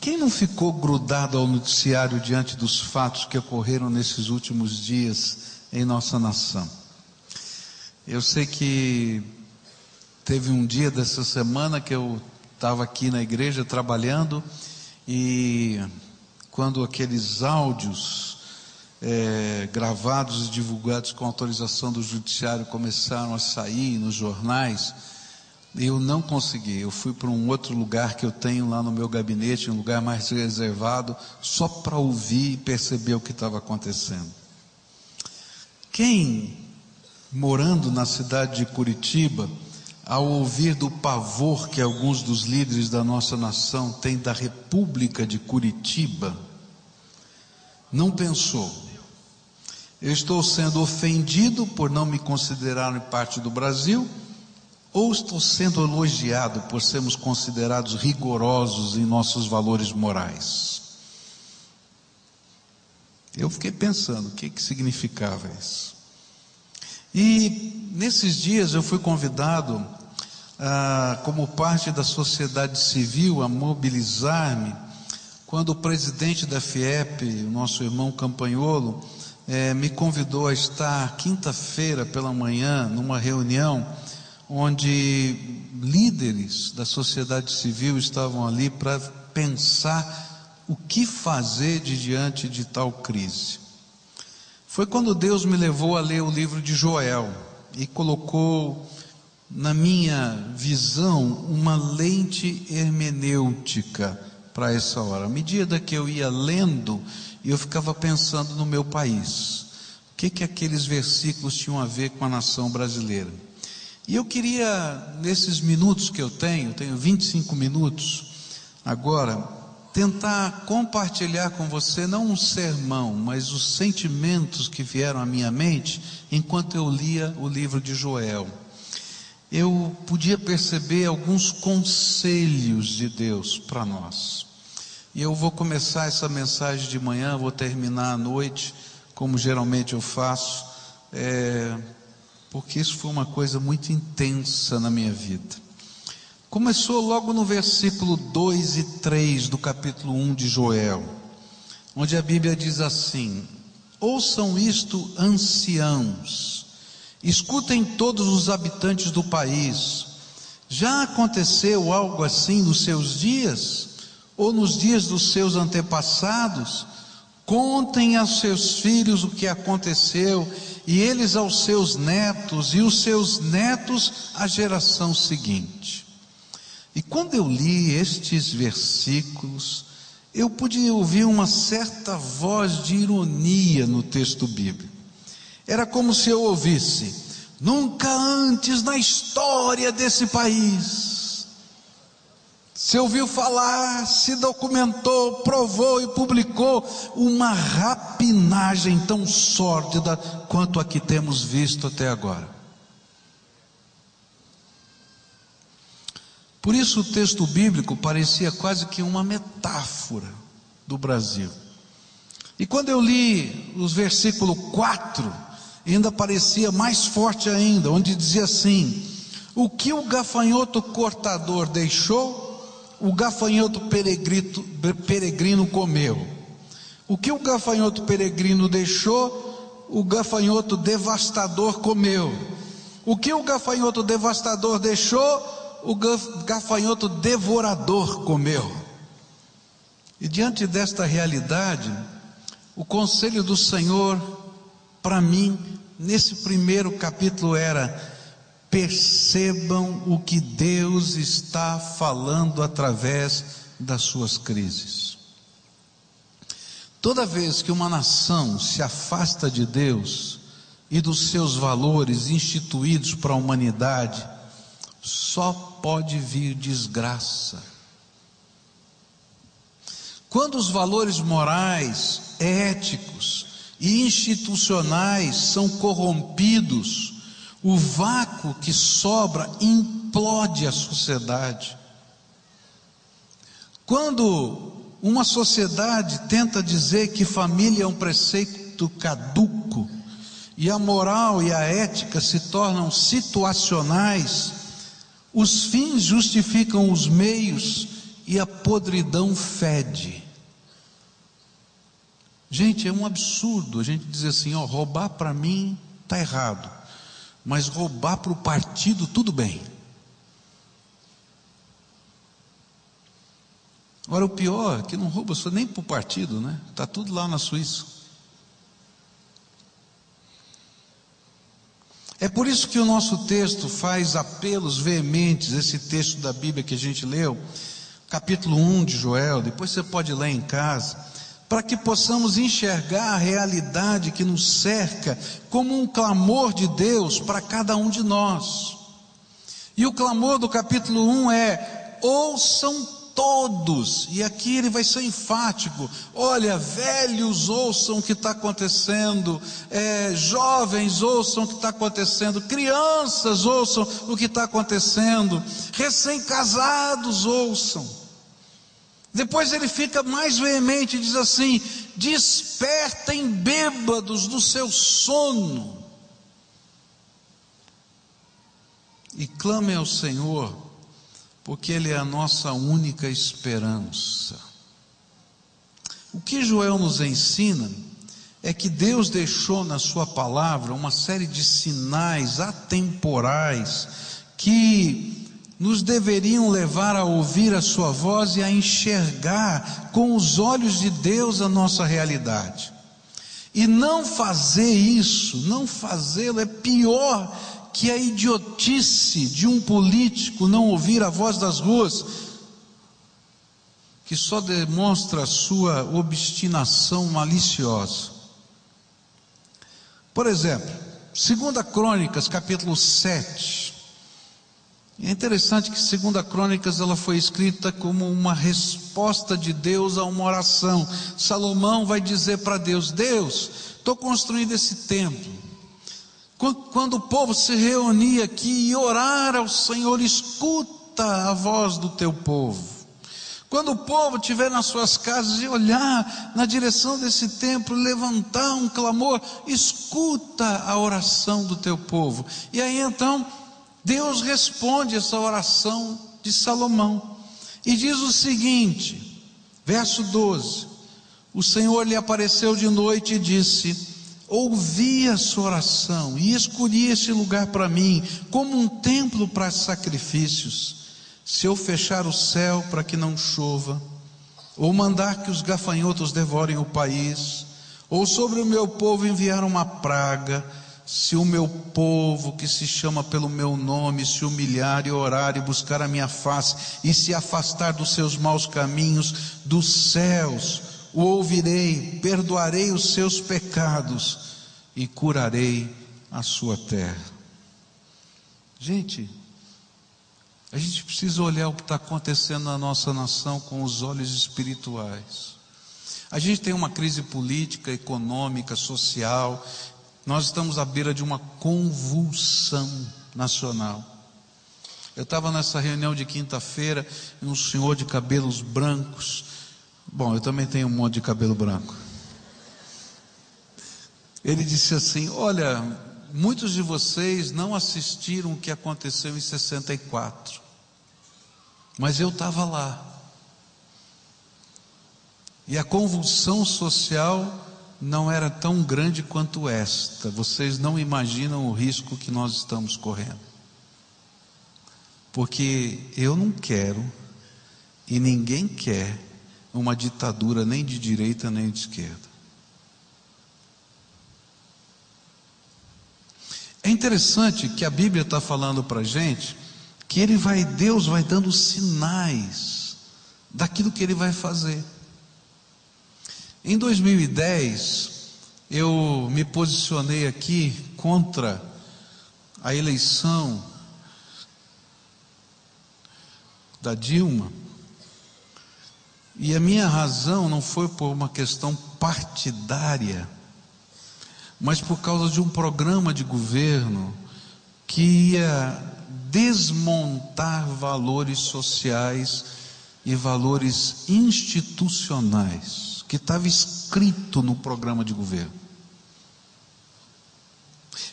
Quem não ficou grudado ao noticiário diante dos fatos que ocorreram nesses últimos dias em nossa nação? Eu sei que teve um dia dessa semana que eu estava aqui na igreja trabalhando e quando aqueles áudios é, gravados e divulgados com autorização do judiciário começaram a sair nos jornais, eu não consegui. Eu fui para um outro lugar que eu tenho lá no meu gabinete, um lugar mais reservado, só para ouvir e perceber o que estava acontecendo. Quem, morando na cidade de Curitiba, ao ouvir do pavor que alguns dos líderes da nossa nação têm da República de Curitiba, não pensou, eu estou sendo ofendido por não me considerarem parte do Brasil, ou estou sendo elogiado por sermos considerados rigorosos em nossos valores morais? Eu fiquei pensando o que, que significava isso. E nesses dias eu fui convidado, ah, como parte da sociedade civil, a mobilizar-me, quando o presidente da FIEP, o nosso irmão Campanholo, eh, me convidou a estar quinta-feira pela manhã numa reunião onde líderes da sociedade civil estavam ali para pensar o que fazer de diante de tal crise. Foi quando Deus me levou a ler o livro de Joel e colocou na minha visão uma lente hermenêutica para essa hora. À medida que eu ia lendo, eu ficava pensando no meu país. O que que aqueles versículos tinham a ver com a nação brasileira? E eu queria, nesses minutos que eu tenho, tenho 25 minutos agora, tentar compartilhar com você não um sermão, mas os sentimentos que vieram à minha mente enquanto eu lia o livro de Joel. Eu podia perceber alguns conselhos de Deus para nós. E eu vou começar essa mensagem de manhã, vou terminar à noite, como geralmente eu faço. É, porque isso foi uma coisa muito intensa na minha vida. Começou logo no versículo 2 e 3 do capítulo 1 de Joel, onde a Bíblia diz assim: Ouçam isto, anciãos, escutem todos os habitantes do país. Já aconteceu algo assim nos seus dias? Ou nos dias dos seus antepassados? Contem aos seus filhos o que aconteceu, e eles aos seus netos, e os seus netos à geração seguinte. E quando eu li estes versículos, eu pude ouvir uma certa voz de ironia no texto bíblico. Era como se eu ouvisse: nunca antes na história desse país se ouviu falar, se documentou, provou e publicou uma rapinagem tão sórdida quanto a que temos visto até agora. Por isso o texto bíblico parecia quase que uma metáfora do Brasil. E quando eu li os versículo 4, ainda parecia mais forte ainda, onde dizia assim: O que o gafanhoto cortador deixou, o gafanhoto peregrino, peregrino comeu. O que o gafanhoto peregrino deixou, o gafanhoto devastador comeu. O que o gafanhoto devastador deixou, o gafanhoto devorador comeu. E diante desta realidade, o conselho do Senhor para mim, nesse primeiro capítulo, era: percebam o que Deus está falando através das suas crises. Toda vez que uma nação se afasta de Deus e dos seus valores instituídos para a humanidade, só pode vir desgraça. Quando os valores morais, éticos e institucionais são corrompidos, o vácuo que sobra implode a sociedade. Quando uma sociedade tenta dizer que família é um preceito caduco, e a moral e a ética se tornam situacionais, os fins justificam os meios e a podridão fede. Gente, é um absurdo a gente dizer assim: ó, roubar para mim está errado, mas roubar para o partido tudo bem. Agora, o pior é que não rouba só nem para o partido, né? Está tudo lá na Suíça. É por isso que o nosso texto faz apelos veementes, esse texto da Bíblia que a gente leu, capítulo 1 de Joel, depois você pode ler em casa, para que possamos enxergar a realidade que nos cerca como um clamor de Deus para cada um de nós. E o clamor do capítulo 1 é: ouçam todos, e aqui ele vai ser enfático: olha, velhos ouçam o que está acontecendo, é, jovens ouçam o que está acontecendo, crianças ouçam o que está acontecendo, recém-casados ouçam. Depois ele fica mais veemente e diz assim: despertem bêbados do seu sono e clamem ao Senhor porque Ele é a nossa única esperança. O que Joel nos ensina é que Deus deixou na Sua palavra uma série de sinais atemporais que nos deveriam levar a ouvir a Sua voz e a enxergar com os olhos de Deus a nossa realidade. E não fazer isso, não fazê-lo, é pior que a idiotice de um político não ouvir a voz das ruas, que só demonstra a sua obstinação maliciosa. Por exemplo, 2 Crônicas, capítulo 7. É interessante que 2 Crônicas ela foi escrita como uma resposta de Deus a uma oração. Salomão vai dizer para Deus: Deus, estou construindo esse templo. Quando o povo se reunia aqui e orar ao Senhor, escuta a voz do teu povo. Quando o povo estiver nas suas casas e olhar na direção desse templo, levantar um clamor, escuta a oração do teu povo. E aí então, Deus responde essa oração de Salomão e diz o seguinte, verso 12: O Senhor lhe apareceu de noite e disse: ouvi a sua oração e escolhi este lugar para mim como um templo para sacrifícios. Se eu fechar o céu para que não chova, ou mandar que os gafanhotos devorem o país, ou sobre o meu povo enviar uma praga, se o meu povo que se chama pelo meu nome se humilhar e orar e buscar a minha face e se afastar dos seus maus caminhos, dos céus o ouvirei, perdoarei os seus pecados e curarei a sua terra. Gente, a gente precisa olhar o que está acontecendo na nossa nação com os olhos espirituais. A gente tem uma crise política, econômica, social. Nós estamos à beira de uma convulsão nacional. Eu estava nessa reunião de quinta-feira e um senhor de cabelos brancos Bom, eu também tenho um monte de cabelo branco. Ele disse assim: Olha, muitos de vocês não assistiram o que aconteceu em 64, mas eu estava lá. E a convulsão social não era tão grande quanto esta. Vocês não imaginam o risco que nós estamos correndo. Porque eu não quero, e ninguém quer, uma ditadura nem de direita nem de esquerda. É interessante que a Bíblia está falando para a gente que ele vai, Deus vai dando sinais daquilo que ele vai fazer. Em 2010, eu me posicionei aqui contra a eleição da Dilma. E a minha razão não foi por uma questão partidária, mas por causa de um programa de governo que ia desmontar valores sociais e valores institucionais, que estava escrito no programa de governo.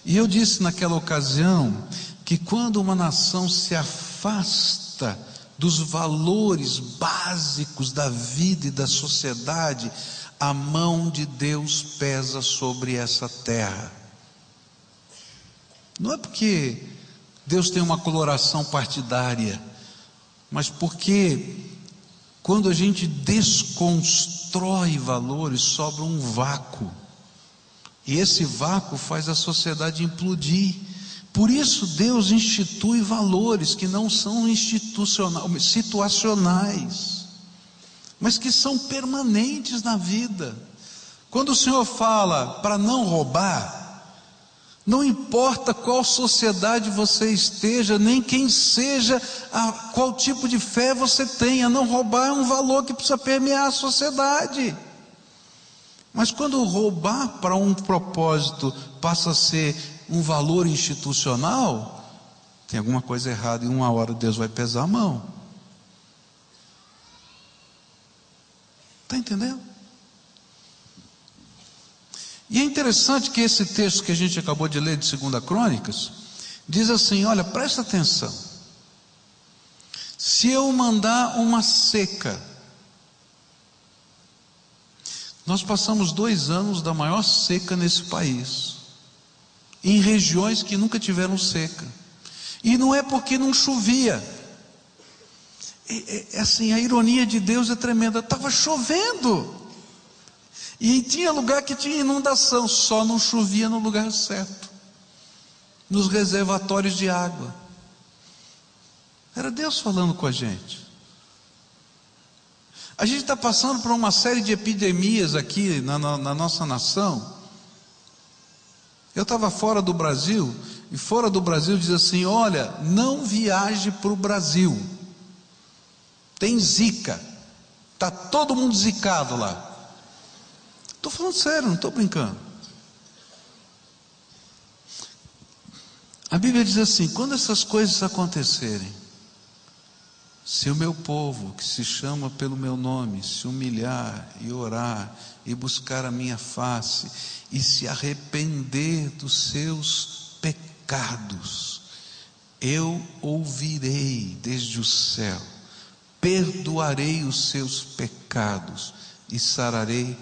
E eu disse naquela ocasião que quando uma nação se afasta dos valores básicos da vida e da sociedade, a mão de Deus pesa sobre essa terra. Não é porque Deus tem uma coloração partidária, mas porque quando a gente desconstrói valores, sobra um vácuo. E esse vácuo faz a sociedade implodir. Por isso Deus institui valores que não são institucionais, situacionais, mas que são permanentes na vida. Quando o Senhor fala para não roubar, não importa qual sociedade você esteja, nem quem seja, qual tipo de fé você tenha, não roubar é um valor que precisa permear a sociedade. Mas quando roubar para um propósito passa a ser um valor institucional, tem alguma coisa errada e uma hora Deus vai pesar a mão. Está entendendo? E é interessante que esse texto que a gente acabou de ler de 2 Crônicas, diz assim: olha, presta atenção. Se eu mandar uma seca, nós passamos dois anos da maior seca nesse país, em regiões que nunca tiveram seca, e não é porque não chovia, é, é, assim, a ironia de Deus é tremenda, estava chovendo, e tinha lugar que tinha inundação, só não chovia no lugar certo nos reservatórios de água. Era Deus falando com a gente. A gente está passando por uma série de epidemias aqui na, na, na nossa nação. Eu estava fora do Brasil, e fora do Brasil diz assim: olha, não viaje para o Brasil. Tem zika. Está todo mundo zicado lá. Estou falando sério, não estou brincando. A Bíblia diz assim: quando essas coisas acontecerem, se o meu povo, que se chama pelo meu nome, se humilhar e orar e buscar a minha face e se arrepender dos seus pecados, eu ouvirei desde o céu, perdoarei os seus pecados e sararei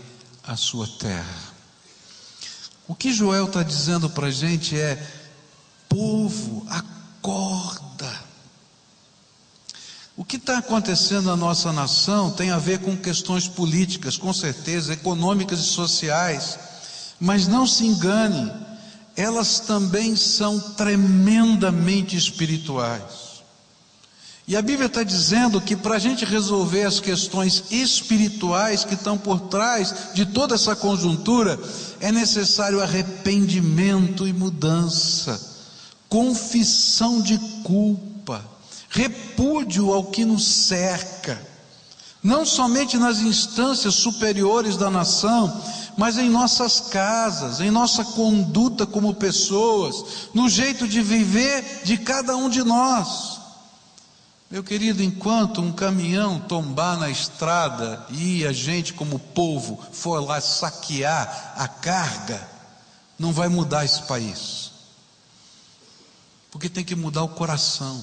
a sua terra. O que Joel está dizendo para a gente é: povo, acorda. O que está acontecendo na nossa nação tem a ver com questões políticas, com certeza, econômicas e sociais, mas não se engane, elas também são tremendamente espirituais. E a Bíblia está dizendo que para a gente resolver as questões espirituais que estão por trás de toda essa conjuntura, é necessário arrependimento e mudança, confissão de culpa, repúdio ao que nos cerca, não somente nas instâncias superiores da nação, mas em nossas casas, em nossa conduta como pessoas, no jeito de viver de cada um de nós. Meu querido, enquanto um caminhão tombar na estrada e a gente, como povo, for lá saquear a carga, não vai mudar esse país. Porque tem que mudar o coração.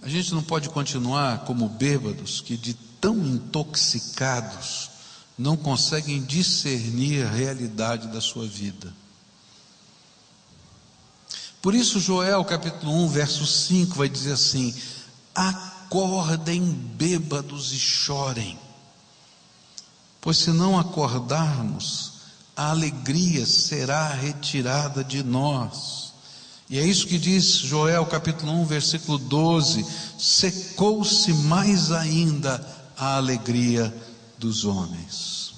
A gente não pode continuar como bêbados que de tão intoxicados não conseguem discernir a realidade da sua vida. Por isso, Joel capítulo 1, verso 5 vai dizer assim: Acordem bêbados e chorem, pois se não acordarmos, a alegria será retirada de nós. E é isso que diz Joel capítulo 1, versículo 12: secou-se mais ainda a alegria dos homens.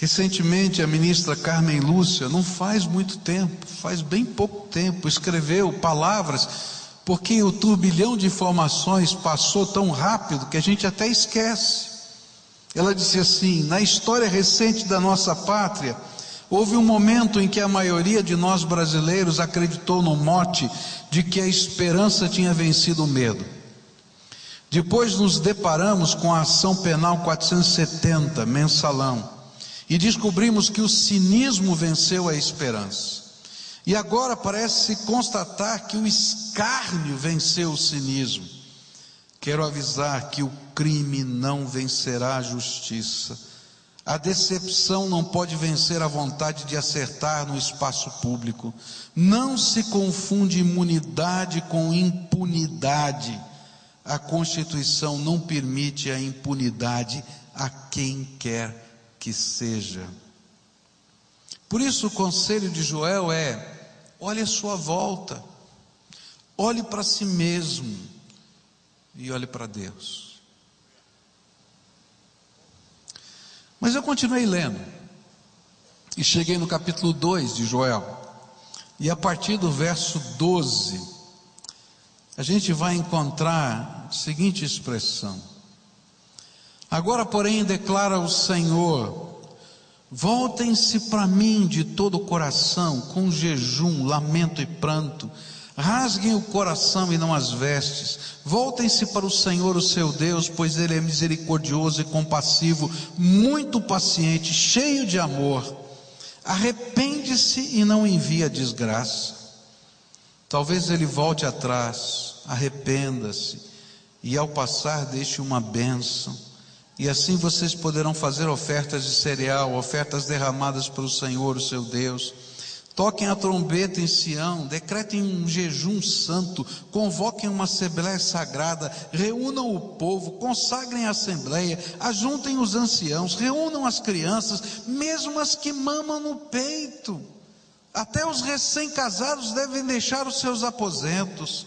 Recentemente, a ministra Carmen Lúcia, não faz muito tempo, faz bem pouco tempo, escreveu palavras, porque o turbilhão de informações passou tão rápido que a gente até esquece. Ela disse assim: na história recente da nossa pátria, houve um momento em que a maioria de nós brasileiros acreditou no mote de que a esperança tinha vencido o medo. Depois nos deparamos com a ação penal 470, mensalão, E descobrimos que o cinismo venceu a esperança. E agora parece constatar que o escárnio venceu o cinismo. Quero avisar que o crime não vencerá a justiça. A decepção não pode vencer a vontade de acertar no espaço público. Não se confunde imunidade com impunidade. A Constituição não permite a impunidade a quem quer que seja. Por isso, o conselho de Joel é: olhe a sua volta, olhe para si mesmo e olhe para Deus. Mas eu continuei lendo e cheguei no capítulo 2 de Joel. E a partir do verso 12, a gente vai encontrar a seguinte expressão: Agora, porém, declara o Senhor: Voltem-se para mim de todo o coração, com jejum, lamento e pranto Rasguem o coração e não as vestes. Voltem-se para o Senhor, o seu Deus, pois Ele é misericordioso e compassivo, muito paciente, cheio de amor. Arrepende-se e não envia desgraça. Talvez Ele volte atrás, arrependa-se e ao passar deixe uma bênção. E assim vocês poderão fazer ofertas de cereal, ofertas derramadas pelo Senhor, o seu Deus Toquem a trombeta em Sião, decretem um jejum santo, convoquem uma assembleia sagrada, reúnam o povo, consagrem a assembleia, ajuntem os anciãos, reúnam as crianças, mesmo as que mamam no peito. Até os recém-casados devem deixar os seus aposentos.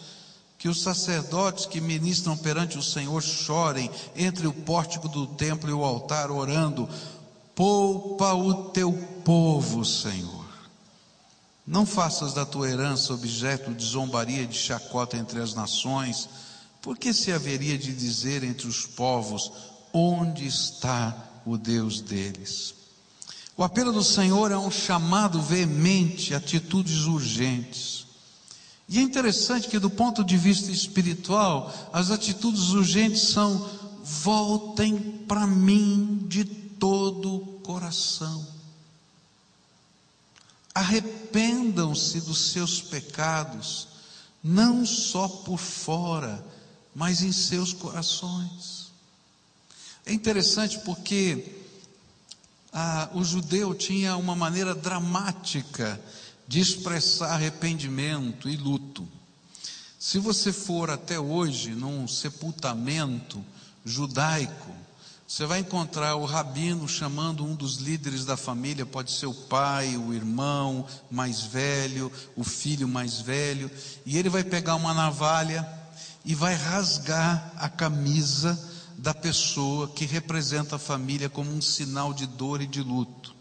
Que os sacerdotes que ministram perante o Senhor chorem entre o pórtico do templo e o altar, orando: Poupa o teu povo, Senhor não faças da tua herança objeto de zombaria e de chacota entre as nações, porque se haveria de dizer entre os povos: onde está o Deus deles? O apelo do Senhor é um chamado veemente, atitudes urgentes. E é interessante que, do ponto de vista espiritual, as atitudes urgentes são: voltem para mim de todo o coração. Arrependam-se dos seus pecados, não só por fora, mas em seus corações. É interessante porque ah, o judeu tinha uma maneira dramática de expressar arrependimento e luto. Se você for até hoje num sepultamento judaico, você vai encontrar o rabino chamando um dos líderes da família, pode ser o pai, o irmão mais velho, o filho mais velho, e ele vai pegar uma navalha e vai rasgar a camisa da pessoa que representa a família como um sinal de dor e de luto.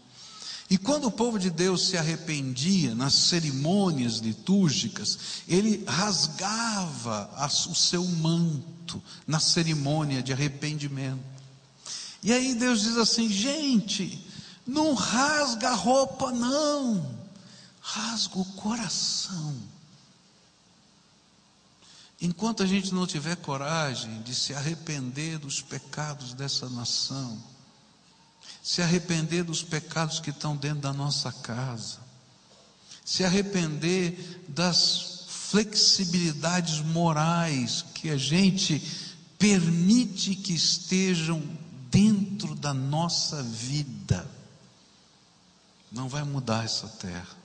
E quando o povo de Deus se arrependia nas cerimônias litúrgicas, ele rasgava o seu manto na cerimônia de arrependimento. E aí Deus diz assim: gente, não rasga a roupa, não, rasga o coração. Enquanto a gente não tiver coragem de se arrepender dos pecados dessa nação, se arrepender dos pecados que estão dentro da nossa casa, se arrepender das flexibilidades morais que a gente permite que estejam dentro da nossa vida, não vai mudar essa terra.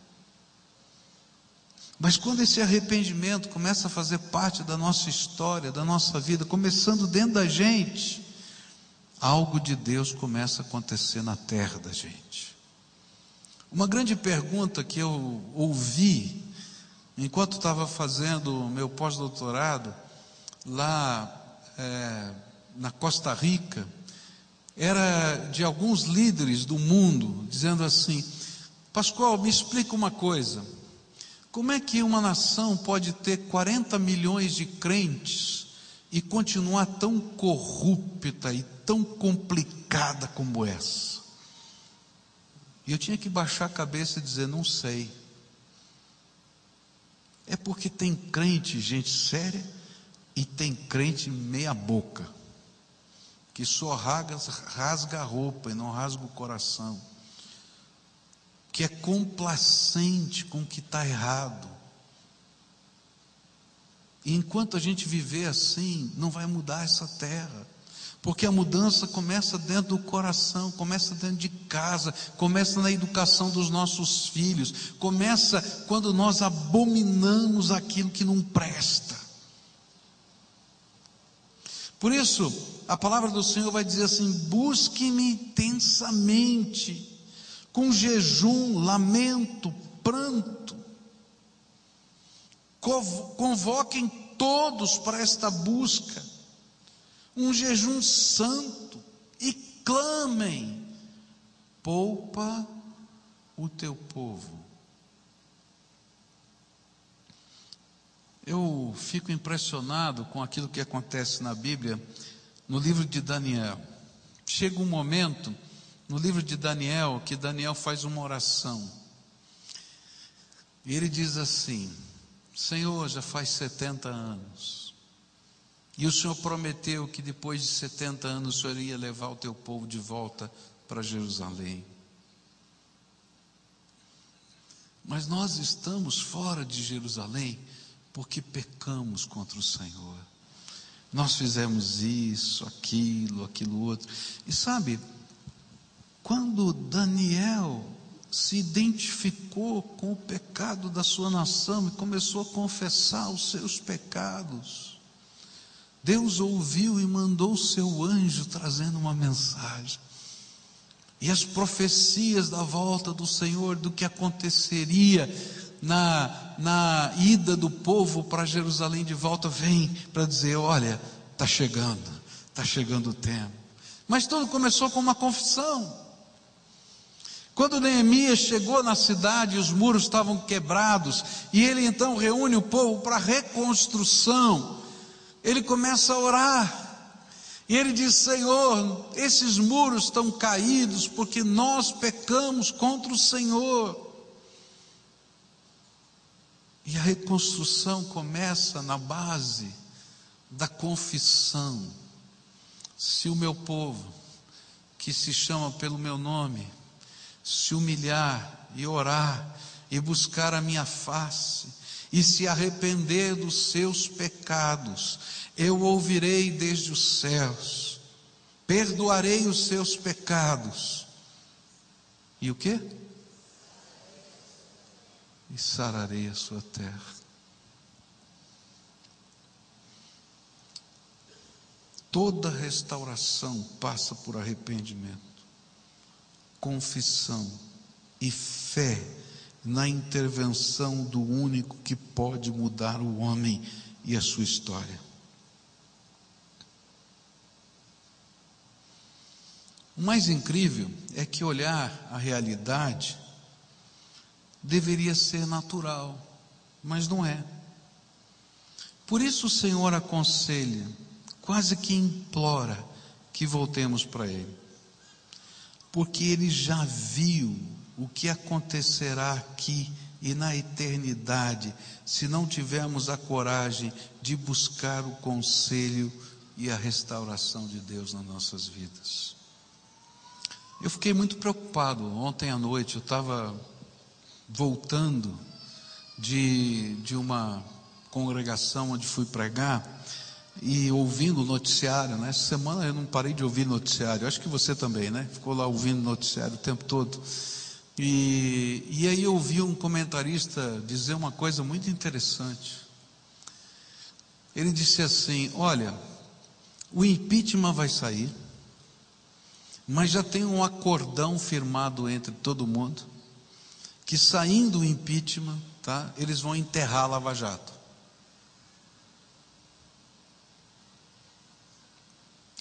Mas quando esse arrependimento começa a fazer parte da nossa história, da nossa vida, começando dentro da gente, algo de Deus começa a acontecer na terra da gente. Uma grande pergunta que eu ouvi enquanto estava fazendo meu pós-doutorado lá é, na Costa Rica, era de alguns líderes do mundo, dizendo assim: Pascoal, me explica uma coisa. Como é que uma nação pode ter 40 milhões de crentes e continuar tão corrupta e tão complicada como essa? E eu tinha que baixar a cabeça e dizer: não sei. É porque tem crente, gente séria, e tem crente meia-boca que só rasga, rasga a roupa e não rasga o coração. Que é complacente com o que está errado. E enquanto a gente viver assim, não vai mudar essa terra. Porque a mudança começa dentro do coração, começa dentro de casa, começa na educação dos nossos filhos, começa quando nós abominamos aquilo que não presta. Por isso, a palavra do Senhor vai dizer assim: busque-me intensamente, com jejum, lamento, pranto. Convoquem todos para esta busca um jejum santo e clamem: poupa o teu povo. Eu fico impressionado com aquilo que acontece na Bíblia, no livro de Daniel. Chega um momento, no livro de Daniel, que Daniel faz uma oração. E ele diz assim: Senhor, já faz 70 anos e o Senhor prometeu que depois de 70 anos o Senhor ia levar o teu povo de volta para Jerusalém. Mas nós estamos fora de Jerusalém porque pecamos contra o Senhor. Nós fizemos isso, aquilo, aquilo outro. E sabe, quando Daniel se identificou com o pecado da sua nação e começou a confessar os seus pecados, Deus ouviu e mandou o seu anjo trazendo uma mensagem. E as profecias da volta do Senhor, do que aconteceria na, na ida do povo para Jerusalém de volta, vem para dizer: olha, está chegando, está chegando o tempo. Mas tudo começou com uma confissão. Quando Neemias chegou na cidade, os muros estavam quebrados, e ele então reúne o povo para reconstrução ele começa a orar. E ele diz: Senhor, esses muros estão caídos porque nós pecamos contra o Senhor. E a reconstrução começa na base da confissão. Se o meu povo, que se chama pelo meu nome, se humilhar e orar e buscar a minha face, e se arrepender dos seus pecados, eu ouvirei desde os céus, perdoarei os seus pecados. E o que? E sararei a sua terra. Toda restauração passa por arrependimento, confissão e fé na intervenção do único que pode mudar o homem e a sua história. O mais incrível é que olhar a realidade deveria ser natural, mas não é. Por isso o Senhor aconselha, quase que implora, que voltemos para Ele, porque Ele já viu o que acontecerá aqui e na eternidade, se não tivermos a coragem de buscar o conselho e a restauração de Deus nas nossas vidas. Eu fiquei muito preocupado ontem à noite, eu estava voltando de, de uma congregação onde fui pregar e ouvindo o noticiário, né? Essa semana eu não parei de ouvir noticiário, acho que você também, né? Ficou lá ouvindo noticiário o tempo todo. E, e aí eu ouvi um comentarista dizer uma coisa muito interessante. Ele disse assim: Olha, o impeachment vai sair, mas já tem um acordão firmado entre todo mundo, que saindo o impeachment, tá, eles vão enterrar a Lava Jato.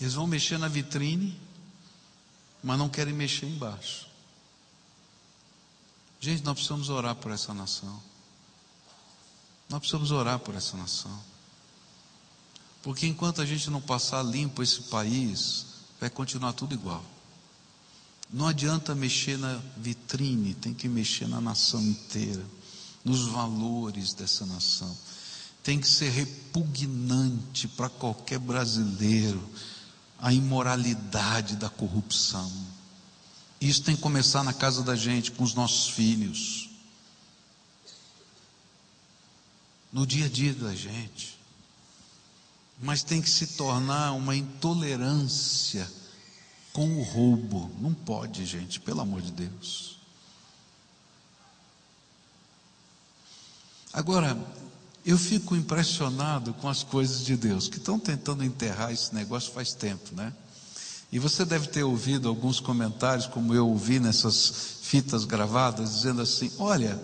Eles vão mexer na vitrine, mas não querem mexer embaixo. Gente, nós precisamos orar por essa nação. Nós precisamos orar por essa nação. Porque enquanto a gente não passar limpo esse país, vai continuar tudo igual. Não adianta mexer na vitrine, tem que mexer na nação inteira, nos valores dessa nação. Tem que ser repugnante para qualquer brasileiro a imoralidade da corrupção Isso tem que começar na casa da gente, com os nossos filhos, no dia a dia da gente. Mas tem que se tornar uma intolerância com o roubo. Não pode, gente, pelo amor de Deus. Agora, eu fico impressionado com as coisas de Deus, que estão tentando enterrar esse negócio faz tempo, né? E você deve ter ouvido alguns comentários, como eu ouvi nessas fitas gravadas, dizendo assim: olha,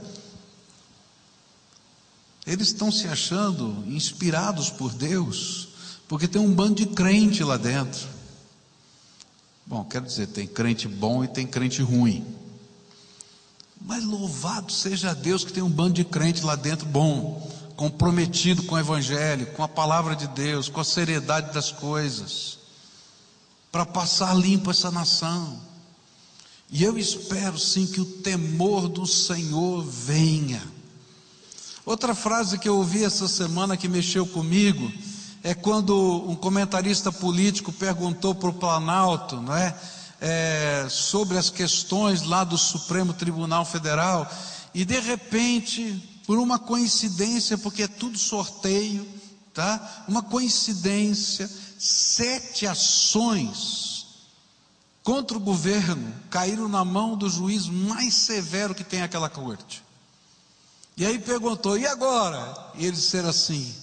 eles estão se achando inspirados por Deus, porque tem um bando de crente lá dentro. Bom, quero dizer, tem crente bom e tem crente ruim. Mas louvado seja Deus que tem um bando de crente lá dentro bom, comprometido com o Evangelho, com a palavra de Deus, com a seriedade das coisas, para passar limpo essa nação. E eu espero sim que o temor do Senhor venha. Outra frase que eu ouvi essa semana que mexeu comigo é quando um comentarista político perguntou para o Planalto, não é? é, sobre as questões lá do Supremo Tribunal Federal, e de repente, por uma coincidência, porque é tudo sorteio, tá? Uma coincidência, sete ações contra o governo caíram na mão do juiz mais severo que tem aquela corte. E aí perguntou: e agora? E eles disseram assim: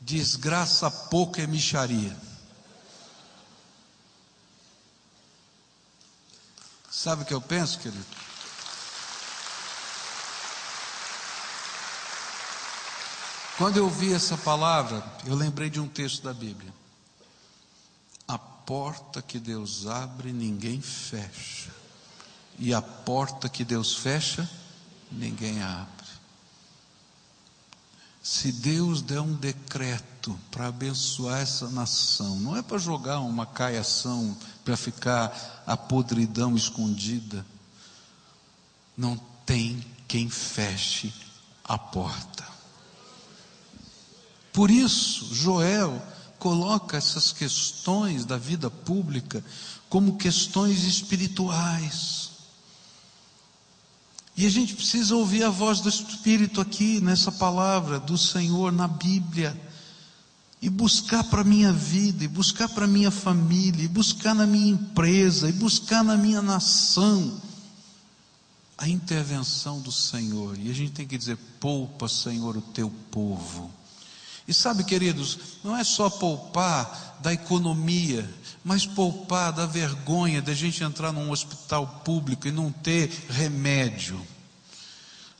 desgraça pouca é micharia. Sabe o que eu penso, querido? Quando eu vi essa palavra, eu lembrei de um texto da Bíblia. A porta que Deus abre, ninguém fecha. E a porta que Deus fecha, ninguém abre. Se Deus der um decreto para abençoar essa nação, não é para jogar uma caiação para ficar a podridão escondida. Não tem quem feche a porta. Por isso, Joel coloca essas questões da vida pública como questões espirituais. E a gente precisa ouvir a voz do Espírito aqui, nessa palavra do Senhor, na Bíblia, e buscar para a minha vida, e buscar para a minha família, e buscar na minha empresa, e buscar na minha nação a intervenção do Senhor. E a gente tem que dizer: poupa, Senhor, o teu povo. E sabe, queridos, não é só poupar da economia, mas poupar da vergonha da gente entrar num hospital público e não ter remédio,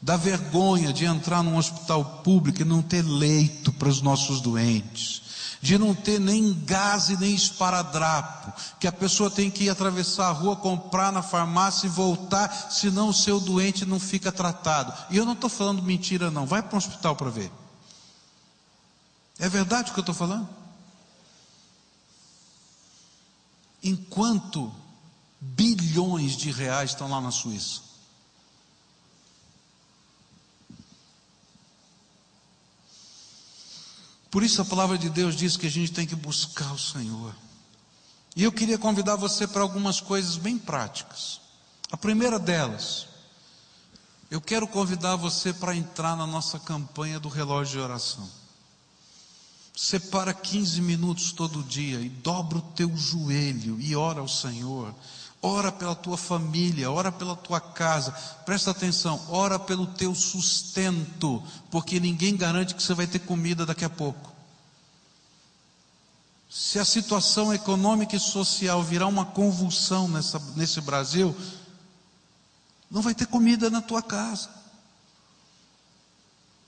da vergonha de entrar num hospital público e não ter leito para os nossos doentes, de não ter nem gás e nem esparadrapo, que a pessoa tem que ir atravessar a rua, comprar na farmácia e voltar, senão o seu doente não fica tratado. E eu não estou falando mentira, não, vai para um hospital para ver. É verdade o que eu estou falando? Enquanto bilhões de reais estão lá na Suíça. Por isso a palavra de Deus diz que a gente tem que buscar o Senhor. E eu queria convidar você para algumas coisas bem práticas. A primeira delas, eu quero convidar você para entrar na nossa campanha do relógio de oração. Separa 15 minutos todo dia e dobra o teu joelho e ora ao Senhor. Ora pela tua família, ora pela tua casa. Presta atenção, ora pelo teu sustento, porque ninguém garante que você vai ter comida daqui a pouco. Se a situação econômica e social virar uma convulsão nessa, nesse Brasil, não vai ter comida na tua casa.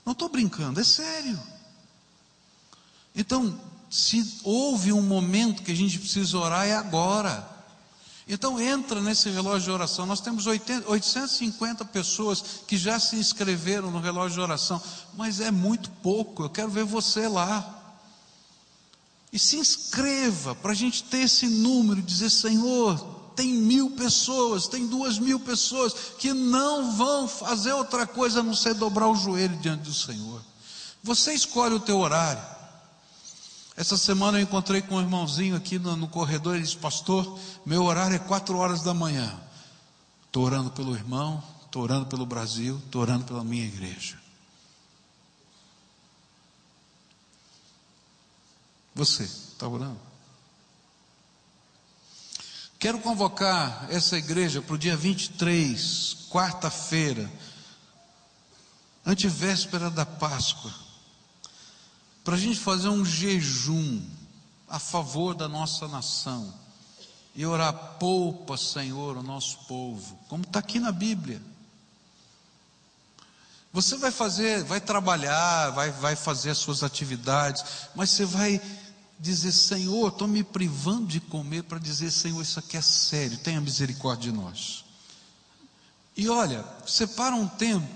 Não estou brincando, é sério. Então, se houve um momento que a gente precisa orar, é agora. Então entra nesse relógio de oração. Nós temos 80, 850 pessoas que já se inscreveram no relógio de oração, mas é muito pouco. Eu quero ver você lá. E se inscreva para a gente ter esse número e dizer: Senhor, tem mil pessoas, tem duas mil pessoas que não vão fazer outra coisa a não ser dobrar o joelho diante do Senhor. Você escolhe o teu horário. Essa semana eu encontrei com um irmãozinho aqui no, no corredor, ele disse, pastor, meu horário é quatro horas da manhã. Estou orando pelo irmão, estou orando pelo Brasil, estou orando pela minha igreja. Você está orando? Quero convocar essa igreja para o dia 23, quarta-feira, antevéspera da Páscoa, para a gente fazer um jejum a favor da nossa nação e orar, poupa, Senhor, o nosso povo, como está aqui na Bíblia. Você vai fazer, vai trabalhar, vai, vai fazer as suas atividades, mas você vai dizer, Senhor, estou me privando de comer para dizer, Senhor, isso aqui é sério, tenha misericórdia de nós. E olha, separa um tempo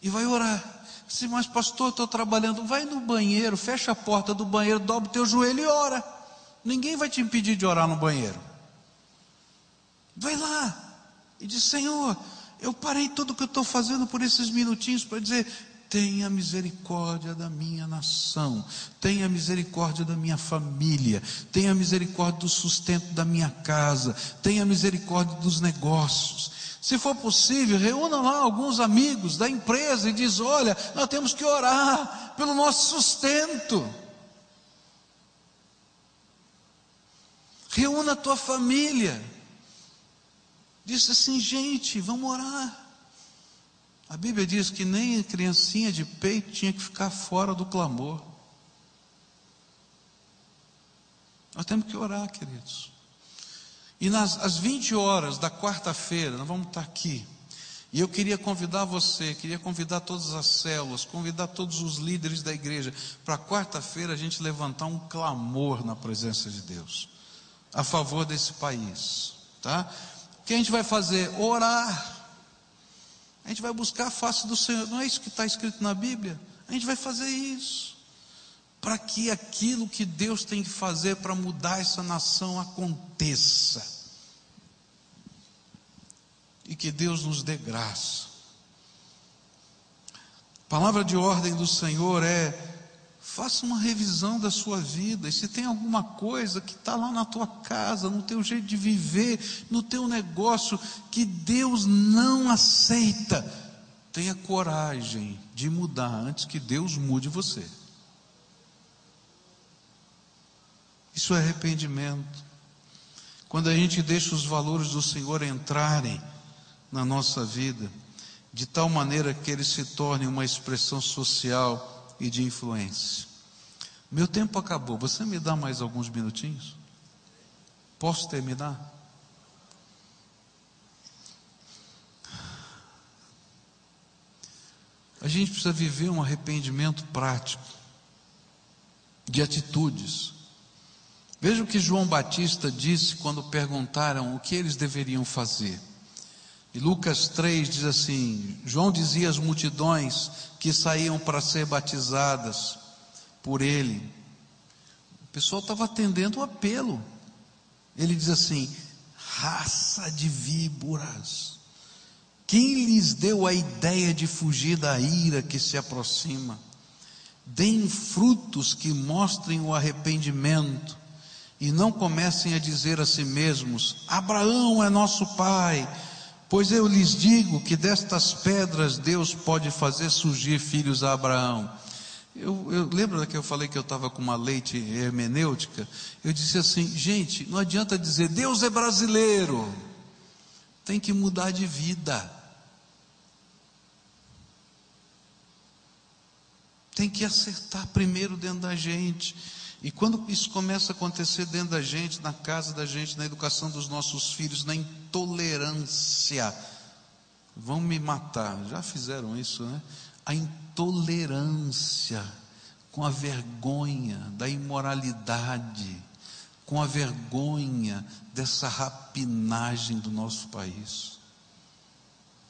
e vai orar. Sim, mas pastor, estou trabalhando. Vai no banheiro, fecha a porta do banheiro, dobra o teu joelho e ora. Ninguém vai te impedir de orar no banheiro. Vai lá e diz: Senhor, eu parei tudo o que eu estou fazendo por esses minutinhos para dizer: tenha misericórdia da minha nação, tenha misericórdia da minha família, tenha misericórdia do sustento da minha casa, tenha misericórdia dos negócios. Se for possível, reúna lá alguns amigos da empresa e diz: olha, nós temos que orar pelo nosso sustento. Reúna a tua família disse assim: gente, vamos orar. A Bíblia diz que nem a criancinha de peito tinha que ficar fora do clamor. Nós temos que orar, queridos. E nas às 20 horas da quarta-feira, nós vamos estar aqui. E eu queria convidar você, queria convidar todas as células, convidar todos os líderes da igreja, para quarta-feira a gente levantar um clamor na presença de Deus, a favor desse país, tá? que a gente vai fazer? Orar. A gente vai buscar a face do Senhor. Não é isso que está escrito na Bíblia? A gente vai fazer isso. Para que aquilo que Deus tem que fazer para mudar essa nação aconteça. E que Deus nos dê graça. A palavra de ordem do Senhor é Faça uma revisão da sua vida. E se tem alguma coisa que está lá na tua casa, no teu jeito de viver, no teu negócio, que Deus não aceita, tenha coragem de mudar antes que Deus mude você. Isso é arrependimento. Quando a gente deixa os valores do Senhor entrarem na nossa vida, de tal maneira que eles se tornem uma expressão social e de influência. Meu tempo acabou. Você me dá mais alguns minutinhos? Posso terminar? A gente precisa viver um arrependimento prático, de atitudes. Veja o que João Batista disse quando perguntaram o que eles deveriam fazer. E Lucas 3 diz assim: João dizia às multidões que saíam para ser batizadas por ele. O pessoal estava atendendo o apelo. Ele diz assim: raça de víboras. Quem lhes deu a ideia de fugir da ira que se aproxima? Deem frutos que mostrem o arrependimento e não comecem a dizer a si mesmos: Abraão é nosso pai Pois eu lhes digo que destas pedras Deus pode fazer surgir filhos a Abraão. Eu, eu lembro que eu falei que eu estava com uma leite hermenêutica. Eu disse assim, gente, não adianta dizer Deus é brasileiro. Tem que mudar de vida. Tem que acertar primeiro dentro da gente. E quando isso começa a acontecer dentro da gente, na casa da gente, na educação dos nossos filhos, na intolerância, vão me matar, já fizeram isso, né? A intolerância, com a vergonha da imoralidade, com a vergonha dessa rapinagem do nosso país.